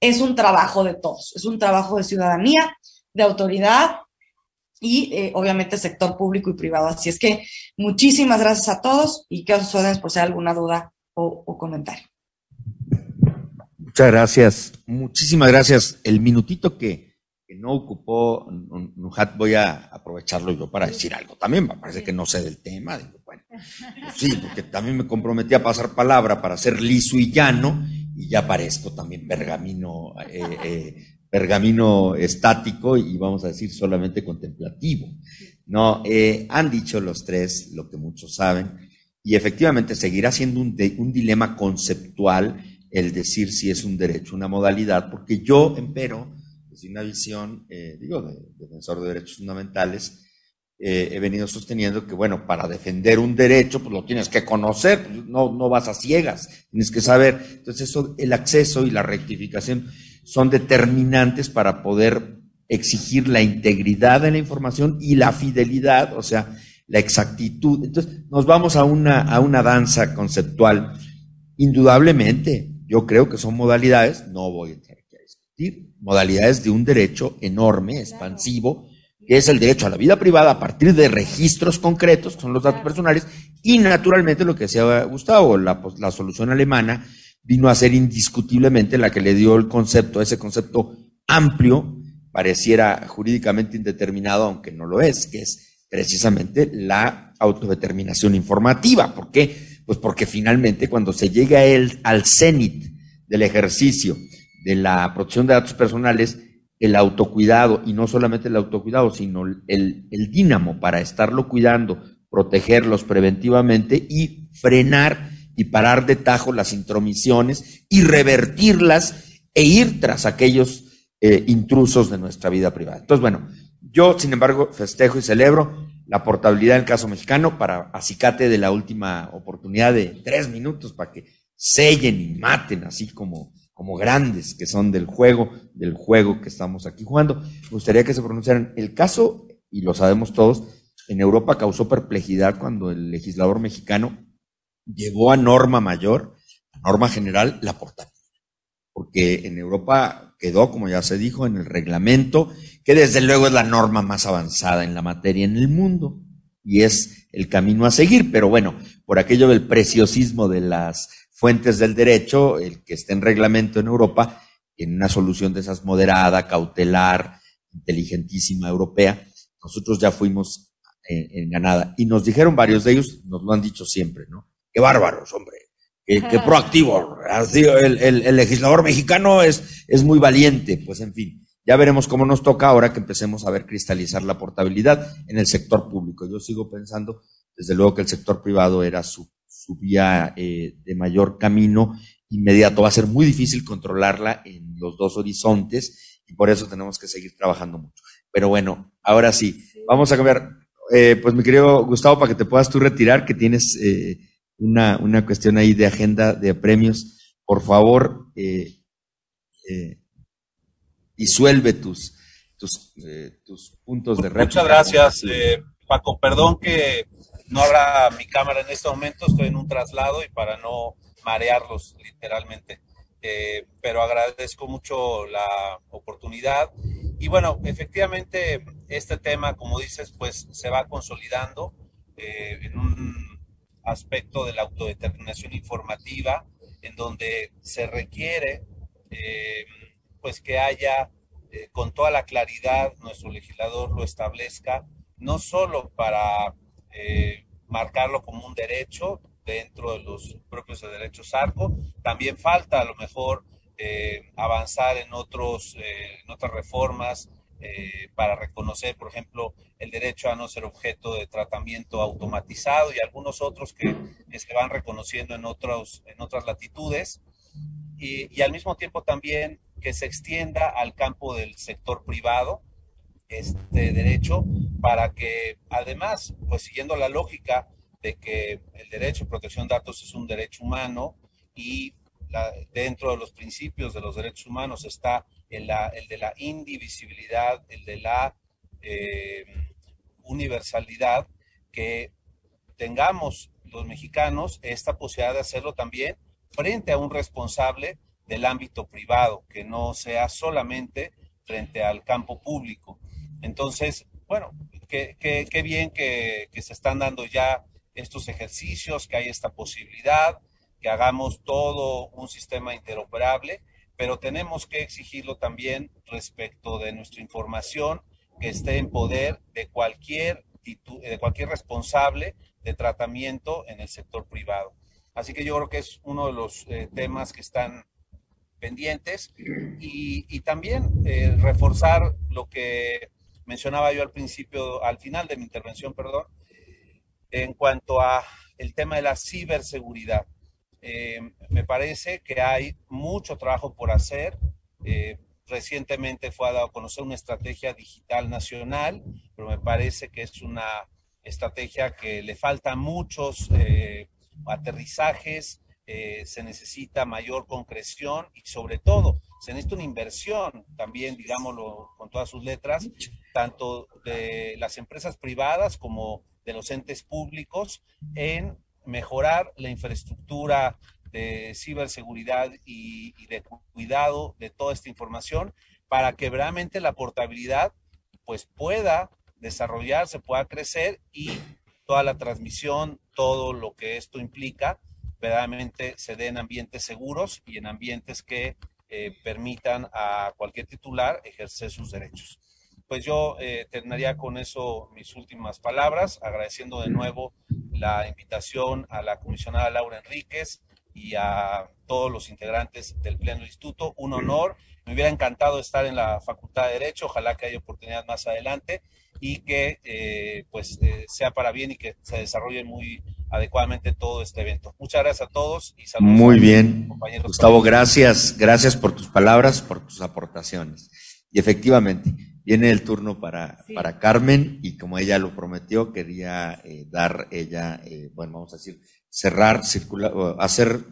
es un trabajo de todos, es un trabajo de ciudadanía, de autoridad y eh, obviamente sector público y privado. Así es que muchísimas gracias a todos y que os órdenes por si hay alguna duda o, comentario. Muchas gracias, muchísimas gracias. El minutito que, no ocupó Nujat voy a aprovecharlo yo para decir algo. También me parece que no sé del tema. bueno, sí, porque también me comprometí a pasar palabra para ser liso y llano y ya parezco también pergamino eh, eh, pergamino estático y vamos a decir solamente contemplativo. No, eh, han dicho los tres lo que muchos saben y efectivamente seguirá siendo un, un dilema conceptual el decir si es un derecho, una modalidad, porque yo, empero, desde una visión, eh, digo, de, defensor de derechos fundamentales, eh, he venido sosteniendo que, bueno, para defender un derecho, pues lo tienes que conocer, pues, no, no vas a ciegas, tienes que saber. Entonces, eso, el acceso y la rectificación son determinantes para poder exigir la integridad de la información y la fidelidad, o sea, la exactitud. Entonces, nos vamos a una, a una danza conceptual. Indudablemente, yo creo que son modalidades, no voy a aquí a discutir, modalidades de un derecho enorme, expansivo, que es el derecho a la vida privada a partir de registros concretos, que son los datos personales, y naturalmente lo que decía Gustavo, la, pues, la solución alemana, vino a ser indiscutiblemente la que le dio el concepto, ese concepto amplio, pareciera jurídicamente indeterminado, aunque no lo es, que es precisamente la autodeterminación informativa. ¿Por qué? Pues porque finalmente cuando se llega él al cenit del ejercicio de la protección de datos personales, el autocuidado, y no solamente el autocuidado, sino el, el dínamo para estarlo cuidando, protegerlos preventivamente y frenar y parar de tajo las intromisiones y revertirlas e ir tras aquellos eh, intrusos de nuestra vida privada. Entonces, bueno, yo, sin embargo, festejo y celebro la portabilidad del caso mexicano para acicate de la última oportunidad de tres minutos para que sellen y maten así como, como grandes que son del juego, del juego que estamos aquí jugando. Me gustaría que se pronunciaran. El caso, y lo sabemos todos, en Europa causó perplejidad cuando el legislador mexicano llevó a norma mayor, a norma general, la portabilidad. Porque en Europa quedó, como ya se dijo, en el reglamento, que desde luego es la norma más avanzada en la materia en el mundo y es el camino a seguir. Pero bueno, por aquello del preciosismo de las fuentes del derecho, el que esté en reglamento en Europa, en una solución de esas moderada, cautelar, inteligentísima europea, nosotros ya fuimos en, en, ganada. Y nos dijeron varios de ellos, nos lo han dicho siempre, ¿no? Qué bárbaros, hombre. Qué, (laughs) proactivo. El, el, legislador mexicano es, es muy valiente. Pues en fin, ya veremos cómo nos toca ahora que empecemos a ver cristalizar la portabilidad en el sector público. Yo sigo pensando, desde luego, que el sector privado era su, su vía eh, de mayor camino inmediato. Va a ser muy difícil controlarla en los dos horizontes y por eso tenemos que seguir trabajando mucho. Pero bueno, ahora sí, vamos a cambiar. Eh, pues mi querido Gustavo, para que te puedas tú retirar, que tienes eh, una, una cuestión ahí de agenda de premios. Por favor, eh, eh, disuelve tus, tus, eh, tus puntos de réplica. Muchas gracias, eh, Paco. Perdón que no abra mi cámara en este momento, estoy en un traslado y para no marearlos literalmente. Eh, pero agradezco mucho la oportunidad. Y bueno, efectivamente, este tema, como dices, pues se va consolidando eh, en un aspecto de la autodeterminación informativa, en donde se requiere eh, pues que haya con toda la claridad, nuestro legislador lo establezca, no solo para eh, marcarlo como un derecho dentro de los propios derechos ARCO, también falta a lo mejor avanzar en, otros, en otras reformas eh, para reconocer, por ejemplo, el derecho a no ser objeto de tratamiento automatizado y algunos otros que, se van reconociendo en, otros, en otras latitudes. Y, al mismo tiempo también que se extienda al campo del sector privado este derecho para que además, pues siguiendo la lógica de que el derecho a protección de datos es un derecho humano y dentro de los principios de los derechos humanos está el, de la indivisibilidad, el de la eh, universalidad, que tengamos los mexicanos esta posibilidad de hacerlo también frente a un responsable del ámbito privado, que no sea solamente frente al campo público. Entonces, bueno, qué, bien que, se están dando ya estos ejercicios, que hay esta posibilidad, que hagamos todo un sistema interoperable, pero tenemos que exigirlo también respecto de nuestra información que esté en poder de cualquier, de cualquier responsable de tratamiento en el sector privado. Así que yo creo que es uno de los eh, temas que están pendientes y, también eh, reforzar lo que mencionaba yo al principio, al final de mi intervención, perdón, en cuanto a el tema de la ciberseguridad. Eh, me parece que hay mucho trabajo por hacer. recientemente fue dado a conocer una estrategia digital nacional, pero me parece que es una estrategia que le faltan muchos eh, aterrizajes, eh, se necesita mayor concreción y sobre todo se necesita una inversión también, digámoslo con todas sus letras, tanto de las empresas privadas como de los entes públicos en mejorar la infraestructura de ciberseguridad y, de cuidado de toda esta información para que realmente la portabilidad pues pueda desarrollarse, pueda crecer y toda la transmisión, todo lo que esto implica, verdaderamente se dé en ambientes seguros y en ambientes que eh, permitan a cualquier titular ejercer sus derechos. Pues yo eh, terminaría con eso mis últimas palabras, agradeciendo de nuevo la invitación a la comisionada Laura Enríquez y a todos los integrantes del Pleno Instituto. Un honor. Me hubiera encantado estar en la Facultad de Derecho, ojalá que haya oportunidad más adelante y que eh, pues eh, sea para bien y que se desarrolle muy adecuadamente todo este evento. Muchas gracias a todos y saludos. Muy bien, Gustavo, gracias, gracias por tus palabras, por tus aportaciones. Y efectivamente, viene el turno para, para Carmen y como ella lo prometió, quería eh, dar ella, bueno, vamos a decir, cerrar, circular, hacer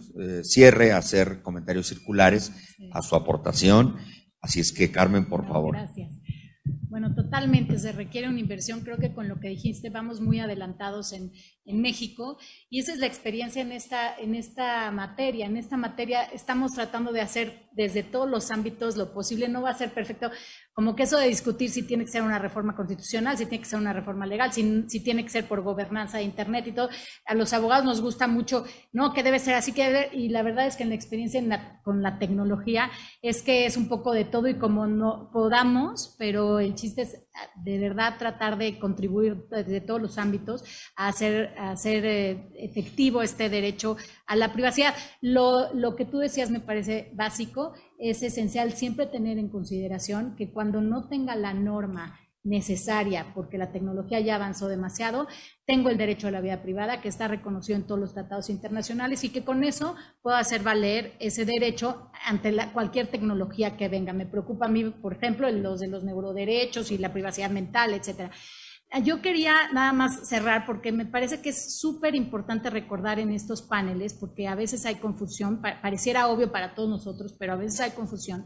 cierre, hacer comentarios circulares a su aportación. Así es que, Carmen, por favor. Gracias. Bueno, totalmente, se requiere una inversión. Creo que con lo que dijiste vamos muy adelantados en, en México y esa es la experiencia en esta, en esta materia. En esta materia estamos tratando de hacer desde todos los ámbitos lo posible. No va a ser perfecto como que eso de discutir si tiene que ser una reforma constitucional, si tiene que ser una reforma legal, si, si tiene que ser por gobernanza de Internet y todo. A los abogados nos gusta mucho, no, que debe ser así, que y la verdad es que en la experiencia con la tecnología es que es un poco de todo y como no podamos, pero el chiste es de verdad tratar de contribuir desde todos los ámbitos a hacer, a hacer eh, efectivo este derecho a la privacidad. Lo, lo que tú decías me parece básico es esencial siempre tener en consideración que cuando no tenga la norma necesaria, porque la tecnología ya avanzó demasiado, tengo el derecho a la vida privada que está reconocido en todos los tratados internacionales y que con eso puedo hacer valer ese derecho ante cualquier tecnología que venga. Me preocupa a mí, por ejemplo, los de los neuroderechos y la privacidad mental, etcétera. Yo quería nada más cerrar porque me parece que es súper importante recordar en estos paneles, porque a veces hay confusión, pareciera obvio para todos nosotros, pero a veces hay confusión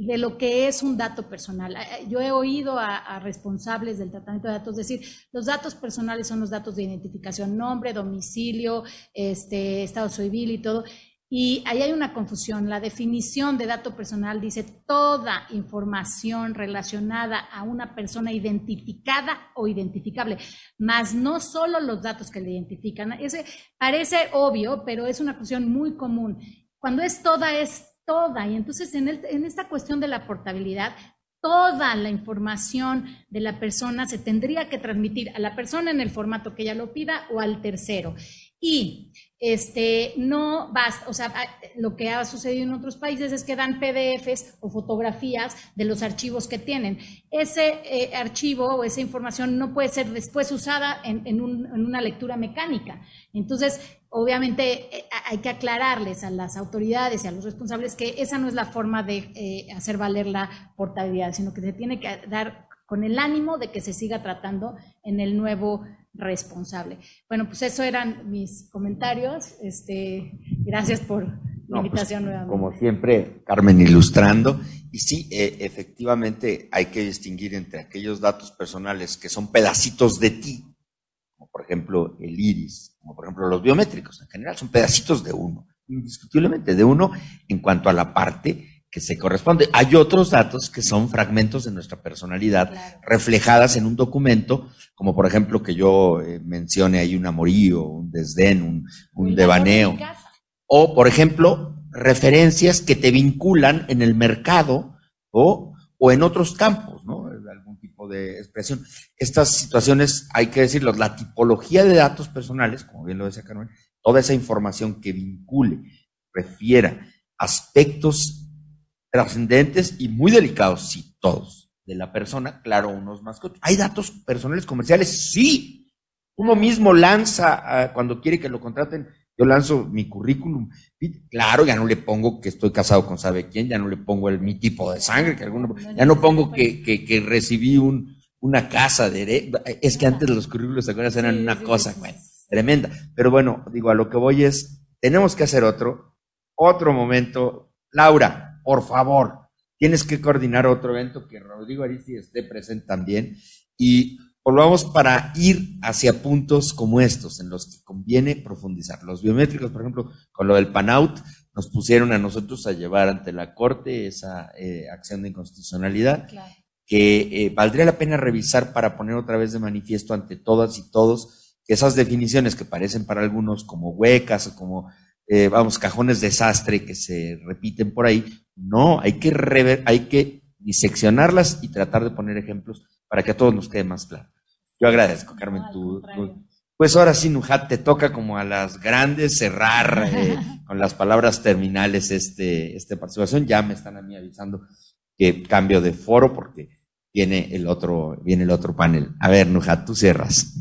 de lo que es un dato personal. Yo he oído a, responsables del tratamiento de datos decir, los datos personales son los datos de identificación, nombre, domicilio, este, estado civil y todo. Y ahí hay una confusión. La definición de dato personal dice toda información relacionada a una persona identificada o identificable, más no solo los datos que le identifican. Ese parece obvio, pero es una cuestión muy común. Cuando es toda, es toda. Y entonces en, en esta cuestión de la portabilidad, toda la información de la persona se tendría que transmitir a la persona en el formato que ella lo pida o al tercero. Y este, no basta, o sea, lo que ha sucedido en otros países es que dan PDFs o fotografías de los archivos que tienen. Ese eh, archivo o esa información no puede ser después usada en, en, una lectura mecánica. Entonces, obviamente eh, hay que aclararles a las autoridades y a los responsables que esa no es la forma de eh, hacer valer la portabilidad, sino que se tiene que dar con el ánimo de que se siga tratando en el nuevo responsable. Bueno, pues eso eran mis comentarios. Este, gracias por la invitación pues, nuevamente. Como siempre, Carmen ilustrando. Y sí, eh, efectivamente hay que distinguir entre aquellos datos personales que son pedacitos de ti, como por ejemplo el iris, como por ejemplo los biométricos en general, son pedacitos de uno, indiscutiblemente de uno en cuanto a la parte que se corresponde. Hay otros datos que son fragmentos de nuestra personalidad Claro. reflejadas en un documento, como por ejemplo que yo eh, mencione ahí un amorío, un desdén, un, un devaneo. O, por ejemplo, referencias que te vinculan en el mercado o, o en otros campos, ¿no? Algún tipo de expresión. Estas situaciones, hay que decirlo, la tipología de datos personales, como bien lo decía Carmen, toda esa información que vincule, refiera aspectos trascendentes y muy delicados, sí, todos, de la persona, claro, unos más que otros. ¿Hay datos personales comerciales? Sí. Uno mismo lanza, ah, cuando quiere que lo contraten, yo lanzo mi currículum. Claro, ya no le pongo que estoy casado con sabe quién, ya no le pongo el, mi tipo de sangre, que alguno, ya no pongo que, que, que recibí un, una casa de... Es que antes los currículos, ¿te acuerdas? Eran una cosa, güey, tremenda. Pero bueno, digo, a lo que voy es, tenemos que hacer otro, otro momento. Laura, por favor, tienes que coordinar otro evento que Rodrigo Aristi esté presente también y volvamos para ir hacia puntos como estos en los que conviene profundizar. Los biométricos, por ejemplo, con lo del PANAUT, nos pusieron a nosotros a llevar ante la Corte esa eh, acción de inconstitucionalidad Claro. que eh, valdría la pena revisar para poner otra vez de manifiesto ante todas y todos que esas definiciones que parecen para algunos como huecas o como, eh, vamos, cajones desastre que se repiten por ahí, no, hay que, rever, hay que diseccionarlas y tratar de poner ejemplos para que a todos nos quede más claro. Yo agradezco, Carmen, No, tu, pues ahora sí, Nujat, te toca como a las grandes cerrar eh, (laughs) con las palabras terminales este, esta participación. Ya me están a mí avisando que cambio de foro porque viene el otro, viene el otro panel. A ver, Nujat, tú cierras.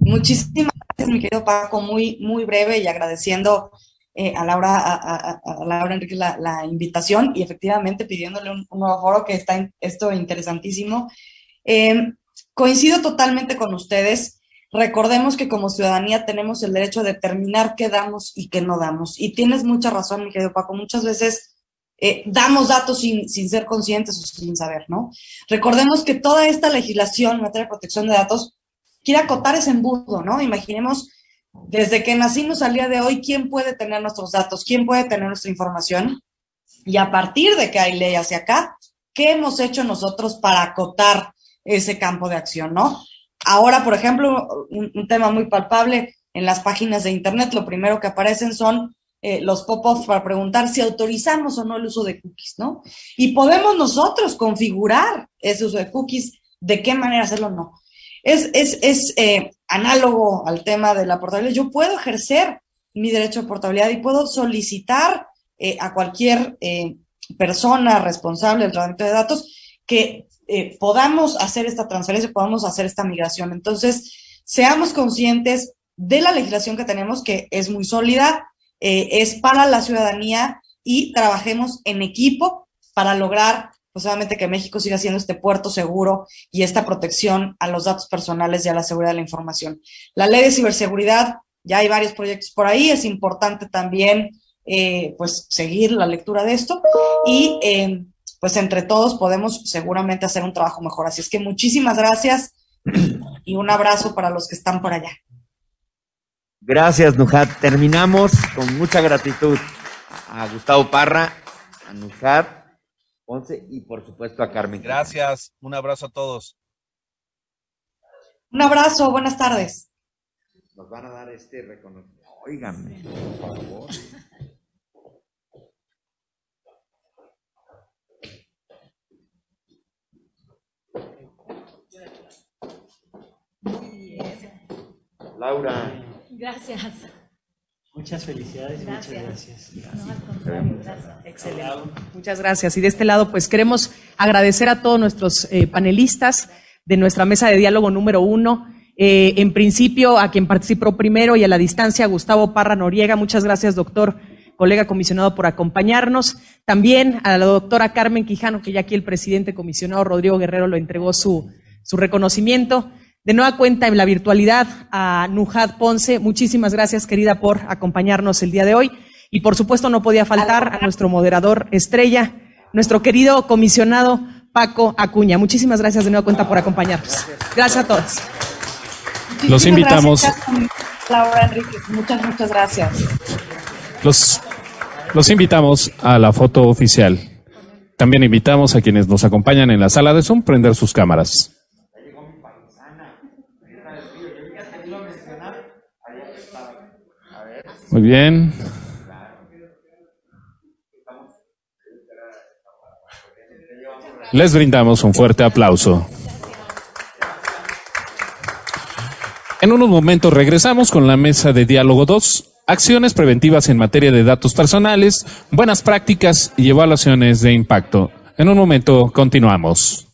Muchísimas gracias, mi querido Paco, muy, muy breve y agradeciendo eh, a Laura, a, Laura Enrique la, invitación y efectivamente pidiéndole un, nuevo foro que está esto interesantísimo. Eh, coincido totalmente con ustedes. Recordemos que como ciudadanía tenemos el derecho a determinar qué damos y qué no damos. Y tienes mucha razón, mi querido Paco. Muchas veces eh, damos datos sin, sin ser conscientes o sin saber, ¿no? Recordemos que toda esta legislación en materia de protección de datos quiere acotar ese embudo, ¿no? Imaginemos desde que nacimos al día de hoy, ¿quién puede tener nuestros datos? ¿Quién puede tener nuestra información? Y a partir de que hay ley hacia acá, ¿qué hemos hecho nosotros para acotar ese campo de acción, no? Ahora, por ejemplo, un, tema muy palpable en las páginas de Internet, lo primero que aparecen son eh, los pop-ups para preguntar si autorizamos o no el uso de cookies, ¿no? Y podemos nosotros configurar ese uso de cookies, de qué manera hacerlo o no. Es, es, es eh, análogo al tema de la portabilidad. Yo puedo ejercer mi derecho de portabilidad y puedo solicitar eh, a cualquier eh, persona responsable del tratamiento de datos que podamos hacer esta transferencia, podamos hacer esta migración. Entonces, seamos conscientes de la legislación que tenemos, que es muy sólida, es para la ciudadanía y trabajemos en equipo para lograr, pues obviamente, que México siga siendo este puerto seguro y esta protección a los datos personales y a la seguridad de la información. La ley de ciberseguridad, ya hay varios proyectos por ahí, es importante también, eh, pues, seguir la lectura de esto y, eh, pues, entre todos podemos seguramente hacer un trabajo mejor. Así es que muchísimas gracias y un abrazo para los que están por allá. Gracias, Nujat. Terminamos con mucha gratitud a Gustavo Parra, a Nujat Ponce y por supuesto a Carmen. Gracias, un abrazo a todos. Un abrazo, buenas tardes. Nos van a dar este reconocimiento. Óigame, por favor. Laura. Gracias. Muchas felicidades y muchas Gracias. gracias. No, al contrario, gracias. Excelente. Muchas gracias. Y de este lado, pues queremos agradecer a todos nuestros eh, panelistas de nuestra mesa de diálogo número uno. Eh, en principio, a quien participó primero y a la distancia, Gustavo Parra Noriega. Muchas gracias, doctor, colega comisionado, por acompañarnos. También a la doctora Carmen Quijano, que ya aquí el presidente comisionado Rodrigo Guerrero lo entregó su, su reconocimiento. De nueva cuenta en la virtualidad a Nujad Ponce. Muchísimas gracias, querida, por acompañarnos el día de hoy. Y por supuesto no podía faltar a nuestro moderador estrella, nuestro querido comisionado Paco Acuña. Muchísimas gracias de nueva cuenta por acompañarnos. Gracias a todos. Los invitamos. Laura Enrique, muchas, muchas gracias. Los, los invitamos a la foto oficial. También invitamos a quienes nos acompañan en la sala de Zoom prender sus cámaras. Muy bien. Les brindamos un fuerte aplauso. En unos momentos regresamos con la mesa de diálogo 2, acciones preventivas en materia de datos personales, buenas prácticas y evaluaciones de impacto. En un momento continuamos.